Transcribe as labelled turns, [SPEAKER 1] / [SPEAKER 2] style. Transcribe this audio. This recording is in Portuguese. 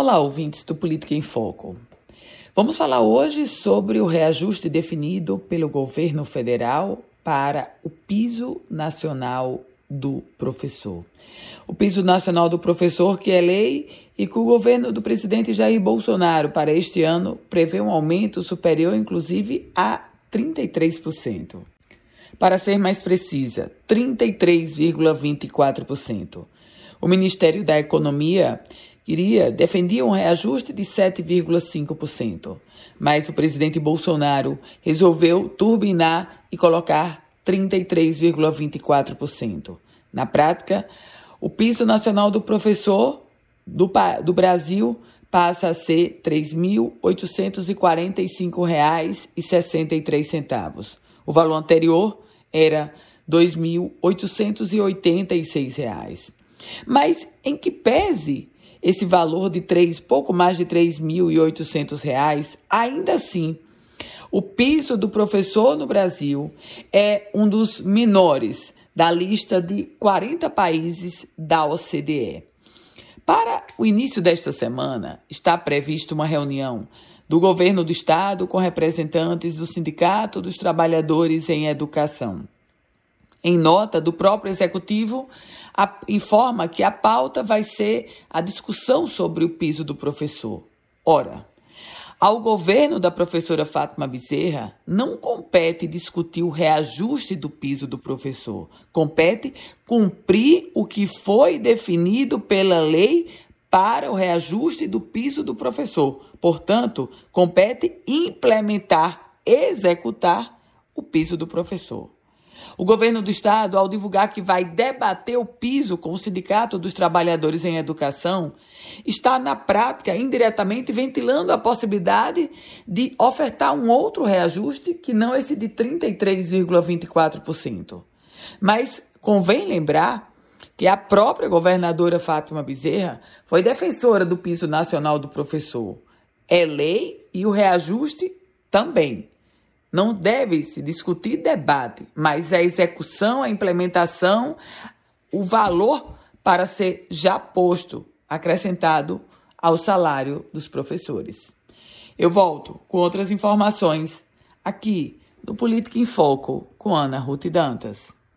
[SPEAKER 1] Olá, ouvintes do Política em Foco. Vamos falar hoje sobre o reajuste definido pelo governo federal para o piso nacional do professor. O piso nacional do professor, que é lei e que o governo do presidente Jair Bolsonaro para este ano prevê um aumento superior, inclusive, a 33%. Para ser mais precisa, 33,24%. O Ministério da Economia queria, defendia um reajuste de 7,5%, mas o presidente Bolsonaro resolveu turbinar e colocar 33,24%. Na prática, o piso nacional do professor do, do Brasil passa a ser R$ 3.845,63. O valor anterior era R$ 2.886. Mas em que pese esse valor de três, pouco mais de R$ 3.800, ainda assim, o piso do professor no Brasil é um dos menores da lista de 40 países da OCDE. Para o início desta semana, está prevista uma reunião do governo do estado com representantes do Sindicato dos Trabalhadores em Educação. Em nota do próprio executivo, a, informa que a pauta vai ser a discussão sobre o piso do professor. Ora, ao governo da professora Fátima Bezerra não compete discutir o reajuste do piso do professor, compete cumprir o que foi definido pela lei para o reajuste do piso do professor. Portanto, compete implementar, executar o piso do professor. O governo do estado, ao divulgar que vai debater o piso com o Sindicato dos Trabalhadores em Educação, está na prática indiretamente ventilando a possibilidade de ofertar um outro reajuste que não esse de 33,24%. Mas convém lembrar que a própria governadora Fátima Bezerra foi defensora do piso nacional do professor. É lei e o reajuste também. Não deve se discutir debate, mas a execução, a implementação, o valor para ser já posto, acrescentado ao salário dos professores. Eu volto com outras informações aqui no Política em Foco com Ana Ruth Dantas.